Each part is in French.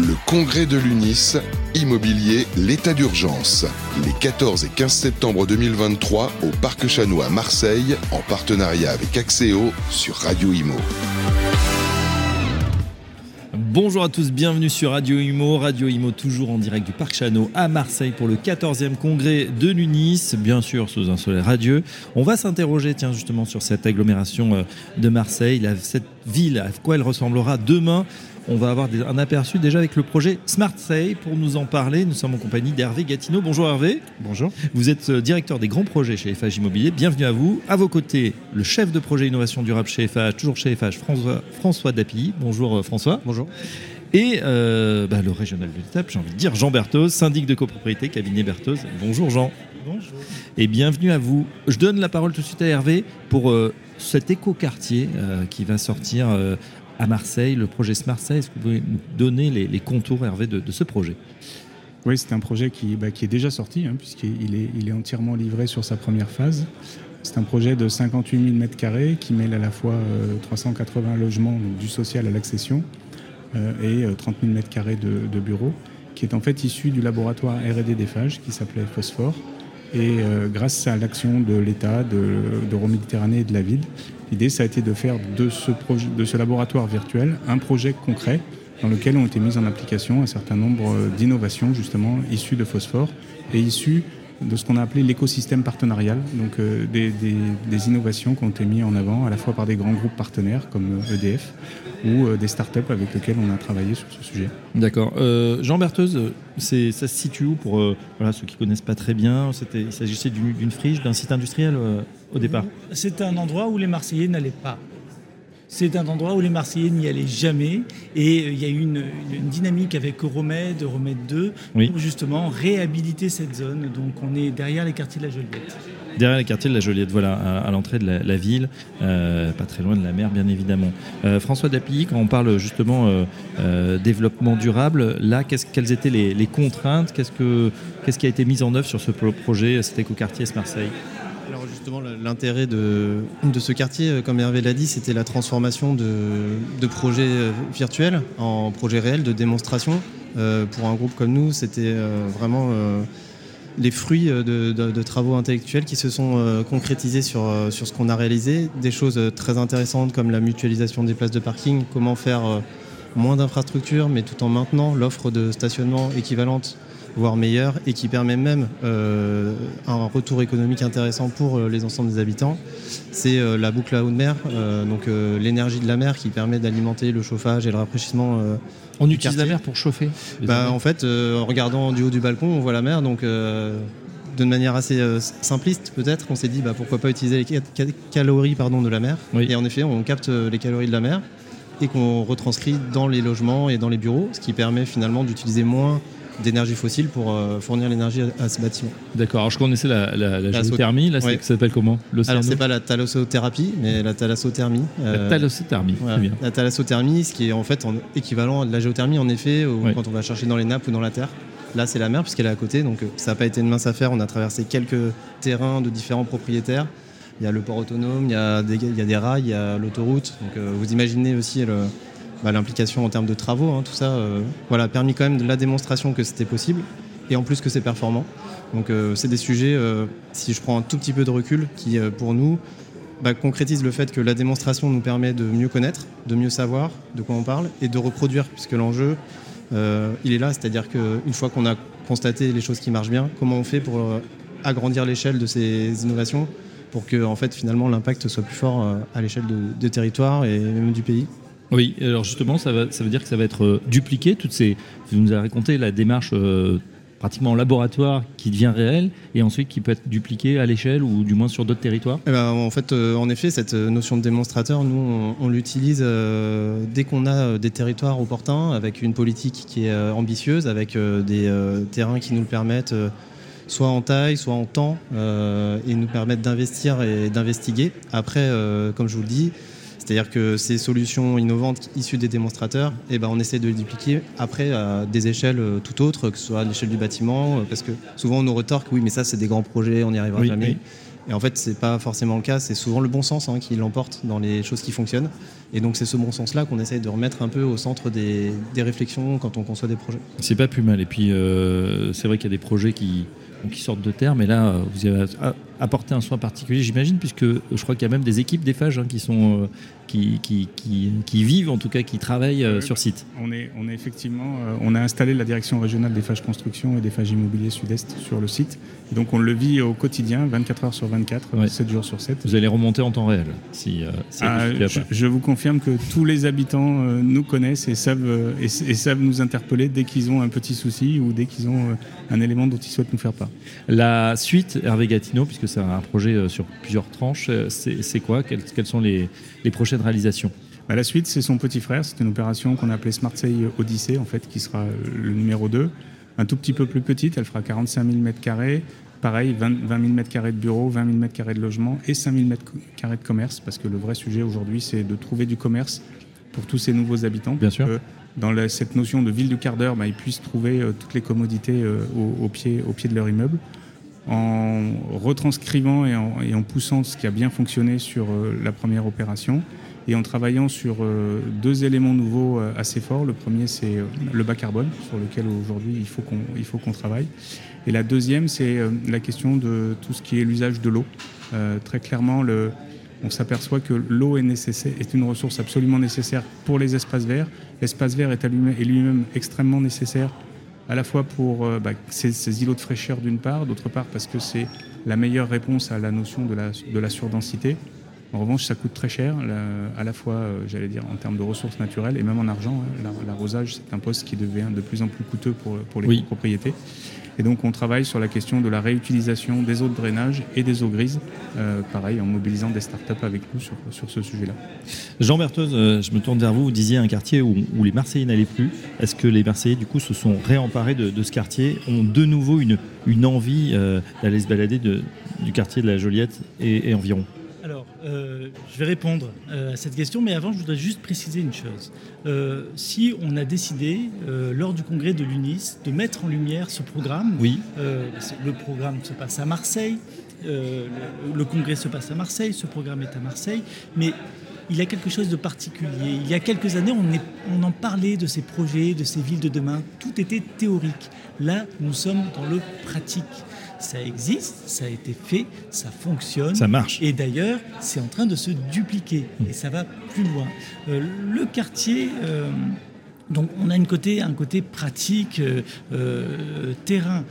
Le congrès de l'UNIS, immobilier, l'état d'urgence. Les 14 et 15 septembre 2023 au Parc Chanois à Marseille, en partenariat avec Axéo sur Radio Imo. Bonjour à tous, bienvenue sur Radio Imo. Radio Imo toujours en direct du Parc Chano à Marseille pour le 14e congrès de l'UNIS, bien sûr sous un soleil radieux. On va s'interroger tiens justement sur cette agglomération euh, de Marseille, cette ville, à quoi elle ressemblera demain? On va avoir un aperçu déjà avec le projet Smart Say. Pour nous en parler, nous sommes en compagnie d'Hervé Gatineau. Bonjour Hervé. Bonjour. Vous êtes euh, directeur des grands projets chez FH Immobilier. Bienvenue à vous. À vos côtés, le chef de projet innovation durable chez FH, toujours chez FH, François, François Dapilly. Bonjour euh, François. Bonjour. Et euh, bah, le régional de l'étape, j'ai envie de dire Jean Berthoz, syndic de copropriété, cabinet Berthoz. Bonjour Jean. Bonjour. Et bienvenue à vous. Je donne la parole tout de suite à Hervé pour cet écoquartier qui va sortir à Marseille, le projet Smart Est-ce que vous pouvez nous donner les, contours, Hervé, de, ce projet? Oui, c'est un projet qui, bah, est déjà sorti, hein, puisqu'il est, entièrement livré sur sa première phase. C'est un projet de 58 000 m2 qui mêle à la fois 380 euh, logements, du social à l'accession, euh, et 30 000 m2 de, de, bureaux, qui est en fait issu du laboratoire R&D des phages qui s'appelait Phosphore. Et euh, grâce à l'action de l'État, de, de Méditerranée et de la ville, L'idée, ça a été de faire de ce, laboratoire virtuel un projet concret dans lequel ont été mises en application un certain nombre euh, d'innovations justement issues de phosphore et issues de ce qu'on a appelé l'écosystème partenarial, donc euh, des, innovations qui ont été mises en avant à la fois par des grands groupes partenaires comme EDF euh, e ou euh, des startups avec lesquelles on a travaillé sur ce sujet. D'accord. Jean Bertheuse, ça se situe où pour voilà, ceux qui ne connaissent pas très bien Il s'agissait d'une friche, d'un site industriel au départ C'est un endroit où les Marseillais n'allaient pas. C'est un endroit où les Marseillais n'y allaient jamais. Et euh, il y a eu une, dynamique avec Euromède, Euromède 2, pour justement réhabiliter cette zone. Donc on est derrière les quartiers de la Joliette. Derrière les quartiers de la Joliette, voilà, à, l'entrée de la, ville, euh, pas très loin de la mer, bien évidemment. Euh, François Dapilly, quand on parle justement développement durable, là, quelles étaient les, contraintes? Qu'est-ce qui a été mis en œuvre sur ce projet, cet écoquartier Marseille justement, l'intérêt de, ce quartier, euh, comme Hervé l'a dit, c'était la transformation de, projets euh, virtuels en projets réels de démonstration. Euh, pour un groupe comme nous, c'était vraiment les fruits de, travaux intellectuels qui se sont concrétisés sur, sur ce qu'on a réalisé. Des choses très intéressantes comme la mutualisation des places de parking, comment faire moins d'infrastructures, mais tout en maintenant l'offre de stationnement équivalente voire meilleur, et qui permet même euh, un retour économique intéressant pour euh, les ensembles des habitants. C'est euh, la boucle à eau de mer, donc l'énergie de la mer qui permet d'alimenter le chauffage et le rafraîchissement. on utilise la mer pour chauffer bah, En fait, en regardant du haut du balcon, on voit la mer, donc de manière assez simpliste peut-être, on s'est dit bah, pourquoi pas utiliser les calories pardon, de la mer. Et en effet, on capte les calories de la mer et qu'on retranscrit dans les logements et dans les bureaux, ce qui permet finalement d'utiliser moins d'énergie fossile pour euh, fournir l'énergie à, ce bâtiment. D'accord, alors je connaissais la, la, géothermie, là ça s'appelle comment Alors c'est pas la thalassothérapie, mais la thalassothermie. la euh, thalassothermie, bien. La thalassothermie, ce qui est en fait équivalent à de la géothermie en effet, quand on va chercher dans les nappes ou dans la terre. Là c'est la mer puisqu'elle est à côté, donc euh, ça n'a pas été une mince affaire, on a traversé quelques terrains de différents propriétaires. Il y a le port autonome, il y a des, il y a des rails, il y a l'autoroute. Donc vous imaginez aussi le, bah, l'implication en termes de travaux, hein, tout ça, euh, voilà, a permis quand même de la démonstration que c'était possible et en plus que c'est performant. Donc euh, c'est des sujets, euh, si je prends un tout petit peu de recul, qui pour nous bah, concrétisent le fait que la démonstration nous permet de mieux connaître, de mieux savoir de quoi on parle et de reproduire, puisque l'enjeu, il est là, c'est-à-dire qu'une fois qu'on a constaté les choses qui marchent bien, comment on fait pour agrandir l'échelle de ces innovations pour que en fait, finalement l'impact soit plus fort à l'échelle de, de territoire et même du pays? Oui, alors justement, ça, va, ça veut dire que ça va être euh, dupliqué. Toutes ces, vous nous avez raconté la démarche euh, pratiquement en laboratoire qui devient réelle et ensuite qui peut être dupliquée à l'échelle ou du moins sur d'autres territoires? Eh ben, En fait, euh, en effet, cette notion de démonstrateur, nous, on, l'utilise dès qu'on a des territoires opportuns, avec une politique qui est ambitieuse, avec des terrains qui nous le permettent soit en taille, soit en temps, et nous permettent d'investir et d'investiguer. Après, comme je vous le dis, c'est-à-dire que ces solutions innovantes issues des démonstrateurs, eh ben, on essaie de les dupliquer après à des échelles euh, tout autres, que ce soit à l'échelle du bâtiment, euh, parce que souvent on nous retorque, oui, mais ça c'est des grands projets, on n'y arrivera jamais. Et en fait, c'est pas forcément le cas. C'est souvent le bon sens hein, qui l'emporte dans les choses qui fonctionnent. Et donc, c'est ce bon sens-là qu'on essaye de remettre un peu au centre des, réflexions quand on conçoit des projets. C'est pas plus mal. Et puis, euh, c'est vrai qu'il y a des projets qui, qui sortent de terre, mais là, vous avez apporté un soin particulier, j'imagine, puisque je crois qu'il y a même des équipes des hein, qui sont euh, qui, qui, qui, vivent, en tout cas, qui travaillent euh, sur site. On est, on est effectivement, euh, on a installé la direction régionale des phages construction et des phages immobiliers sud-est sur le site. donc on le vit au quotidien, 24 heures sur 24, 7 jours sur 7. Vous allez remonter en temps réel si, euh, ah, je, vous confirme que tous les habitants nous connaissent et savent, et, savent nous interpeller dès qu'ils ont un petit souci ou dès qu'ils ont un élément dont ils souhaitent nous faire part. La suite, Hervé Gatineau, puisque c'est un projet sur plusieurs tranches, c'est quoi? Quelles, quelles sont les, les prochaines réalisation bah, La suite, c'est son petit frère. C'est une opération qu'on a appelée Smart Odyssey, en fait, qui sera le numéro 2. Un tout petit peu plus petite, elle fera 45 000 m2. Pareil, 20, 000 m2 de bureaux, 20 000 m2 de logement et 5 000 m2 de commerce, parce que le vrai sujet aujourd'hui, c'est de trouver du commerce pour tous ces nouveaux habitants. Bien sûr. dans cette notion de ville du quart d'heure, bah, ils puissent trouver euh, toutes les commodités euh, au, pied, au pied de leur immeuble en retranscrivant et en, poussant ce qui a bien fonctionné sur euh, la première opération et en travaillant sur euh, deux éléments nouveaux euh, assez forts. Le premier, c'est le bas carbone, sur lequel aujourd'hui il faut qu'on travaille. Et la deuxième, c'est la question de tout ce qui est l'usage de l'eau. très clairement, on s'aperçoit que l'eau est une ressource absolument nécessaire pour les espaces verts. L'espace vert est, lui-même extrêmement nécessaire à la fois pour bah, ces, îlots de fraîcheur d'une part, d'autre part parce que c'est la meilleure réponse à la notion de la surdensité. En revanche, ça coûte très cher, à la fois, euh, j'allais dire, en termes de ressources naturelles et même en argent. Hein. L'arrosage, c'est un poste qui devient de plus en plus coûteux pour, pour les propriétés. Et donc, on travaille sur la question de la réutilisation des eaux de drainage et des eaux grises, euh, pareil, en mobilisant des startups avec nous sur, sur ce sujet-là. Jean Bertheuse, euh, je me tourne vers vous. Vous disiez un quartier où, les Marseillais n'allaient plus. Est-ce que les Marseillais, du coup, se sont réemparés de, ce quartier, ont de nouveau une, une envie d'aller se balader de, du quartier de la Joliette et environ? Alors, euh, je vais répondre euh, à cette question, mais avant, je voudrais juste préciser une chose. Euh, si on a décidé, lors du congrès de l'UNIS, de mettre en lumière ce programme, oui. le programme se passe à Marseille, le, congrès se passe à Marseille, ce programme est à Marseille, mais il y a quelque chose de particulier. Il y a quelques années, on, on en parlait de ces projets, de ces villes de demain, tout était théorique. Là, nous sommes dans le pratique ça existe, ça a été fait, ça fonctionne. Ça marche. Et d'ailleurs, c'est en train de se dupliquer et ça va plus loin. Euh, le quartier. Euh, donc on a une côté, un côté pratique, euh, terrain.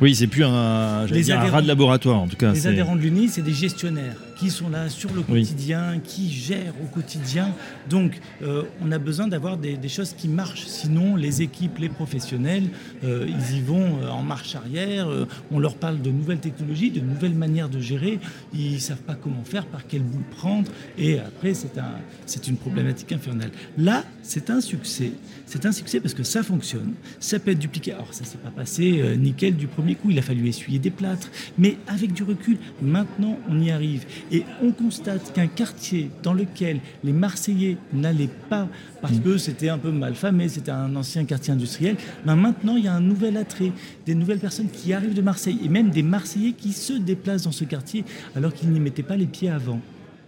oui, c'est plus un, un rat de laboratoire en tout cas. Les adhérents de l'UNI, c'est des gestionnaires qui sont là sur le quotidien, qui gèrent au quotidien. Donc euh, on a besoin d'avoir des, choses qui marchent. Sinon, les équipes, les professionnels, ils y vont en marche arrière. on leur parle de nouvelles technologies, de nouvelles manières de gérer. Ils ne savent pas comment faire, par quel bout prendre. Et après, c'est un, une problématique infernale. Là, c'est un succès. C'est un succès parce que ça fonctionne, ça peut être dupliqué. Alors ça s'est pas passé euh, nickel du premier coup, il a fallu essuyer des plâtres, mais avec du recul, maintenant on y arrive. Et on constate qu'un quartier dans lequel les Marseillais n'allaient pas parce mm. que c'était un peu mal famé, c'était un ancien quartier industriel, ben maintenant il y a un nouvel attrait, des nouvelles personnes qui arrivent de Marseille et même des Marseillais qui se déplacent dans ce quartier alors qu'ils n'y mettaient pas les pieds avant.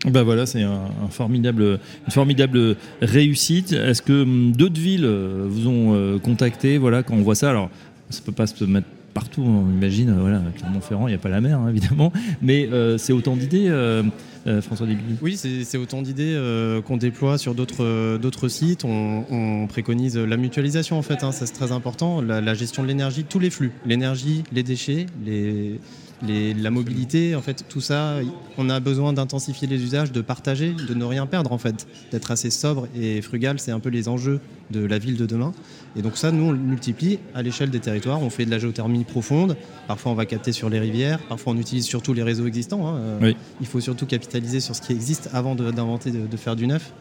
Ben voilà, c'est un, formidable, une formidable réussite. Est-ce que hum, d'autres villes euh, vous ont euh, contacté? Voilà, quand on voit ça Alors, ça peut pas se mettre partout, on imagine. Voilà, Clermont-Ferrand, il n'y a pas la mer, hein, évidemment. Mais euh, c'est autant d'idées, François Début Oui, c'est autant d'idées qu'on déploie sur d'autres sites. On, préconise la mutualisation, en fait. Hein, ça, c'est très important. la gestion de l'énergie, tous les flux. L'énergie, les déchets, les la mobilité, en fait, tout ça, on a besoin d'intensifier les usages, de partager, de ne rien perdre, en fait, d'être assez sobre et frugal, c'est un peu les enjeux de la ville de demain. Et donc ça, nous, on le multiplie à l'échelle des territoires. On fait de la géothermie profonde. Parfois, on va capter sur les rivières. Parfois, on utilise surtout les réseaux existants. Hein. Euh, il faut surtout capitaliser sur ce qui existe avant d'inventer, de, faire du neuf.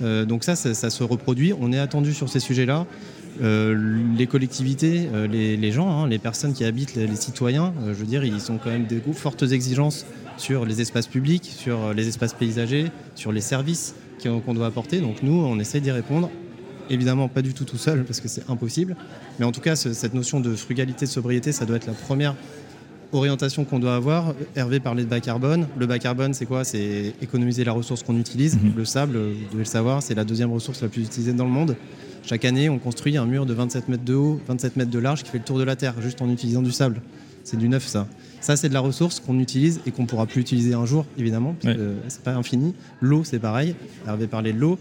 Euh, donc ça, ça, ça, se reproduit. On est attendu sur ces sujets-là. Euh, les collectivités, euh, les, gens, hein, les personnes qui habitent, les, citoyens, euh, je veux dire, ils ont quand même des fortes exigences sur les espaces publics, sur les espaces paysagers, sur les services qu'on doit apporter. Donc nous, on essaie d'y répondre. Évidemment, pas du tout tout seul, parce que c'est impossible. Mais en tout cas, cette notion de frugalité, de sobriété, ça doit être la première orientation qu'on doit avoir. Hervé parlait de bas carbone. Le bas carbone, c'est quoi? C'est économiser la ressource qu'on utilise. Mhm. Le sable, vous devez le savoir, c'est la deuxième ressource la plus utilisée dans le monde. Chaque année, on construit un mur de 27 mètres de haut, 27 mètres de large qui fait le tour de la Terre, juste en utilisant du sable. C'est du neuf, ça. Ça, c'est de la ressource qu'on utilise et qu'on pourra plus utiliser un jour, évidemment, parce que c'est pas infini. L'eau, c'est pareil. Hervé parlait de l'eau.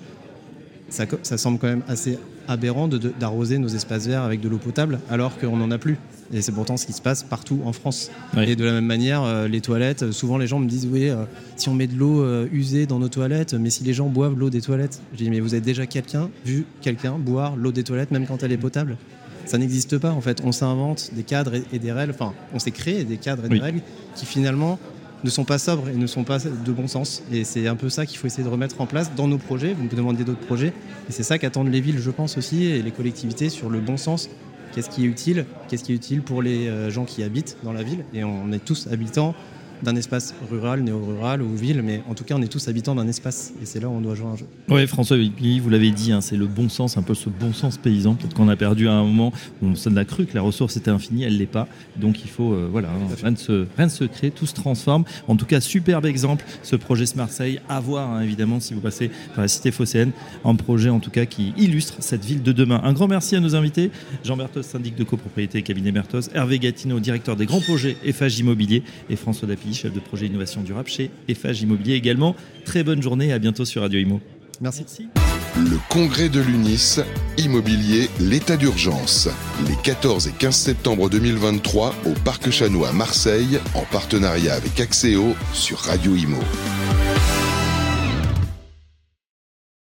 Ça, ça semble quand même assez aberrant d'arroser nos espaces verts avec de l'eau potable alors qu'on n'en a plus. Et c'est pourtant ce qui se passe partout en France. Et de la même manière, euh, les toilettes, souvent les gens me disent oui, euh, si on met de l'eau euh, usée dans nos toilettes, mais si les gens boivent l'eau des toilettes, je dis mais vous avez déjà quelqu'un vu quelqu'un boire l'eau des toilettes même quand elle est potable? Ça n'existe pas en fait. On s'invente des cadres et, des règles, enfin on s'est créé des cadres et des règles qui finalement ne sont pas sobres et ne sont pas de bon sens. Et c'est un peu ça qu'il faut essayer de remettre en place dans nos projets. Vous me demandez d'autres projets. Et c'est ça qu'attendent les villes, je pense aussi, et les collectivités sur le bon sens. Qu'est-ce qui est utile? Qu'est-ce qui est utile pour les euh, gens qui habitent dans la ville? Et on est tous habitants d'un espace rural, néo-rural ou ville, mais en tout cas, on est tous habitants d'un espace et c'est là où on doit jouer un jeu. Oui, François, vous l'avez dit, hein, c'est le bon sens, un peu ce bon sens paysan. Peut-être qu'on a perdu à un moment, on s'en a cru que la ressource était infinie, elle l'est pas. Donc il faut, euh, voilà, hein, rien, de se, rien se crée, tout se transforme. En tout cas, superbe exemple, ce projet Marseille, à voir hein, évidemment si vous passez par la cité phocéenne, un projet en tout cas qui illustre cette ville de demain. Un grand merci à nos invités, Jean Berthos, syndic de copropriété cabinet Berthos, Hervé Gatineau, directeur des grands projets FH Immobilier et François Dapi, chef de projet innovation durable chez Eiffage Immobilier également. Très bonne journée et à bientôt sur Radio Imo. Merci. Le congrès de l'UNIS, immobilier, l'état d'urgence. Les 14 et 15 septembre 2023 au Parc Chanois à Marseille, en partenariat avec Axéo sur Radio Imo.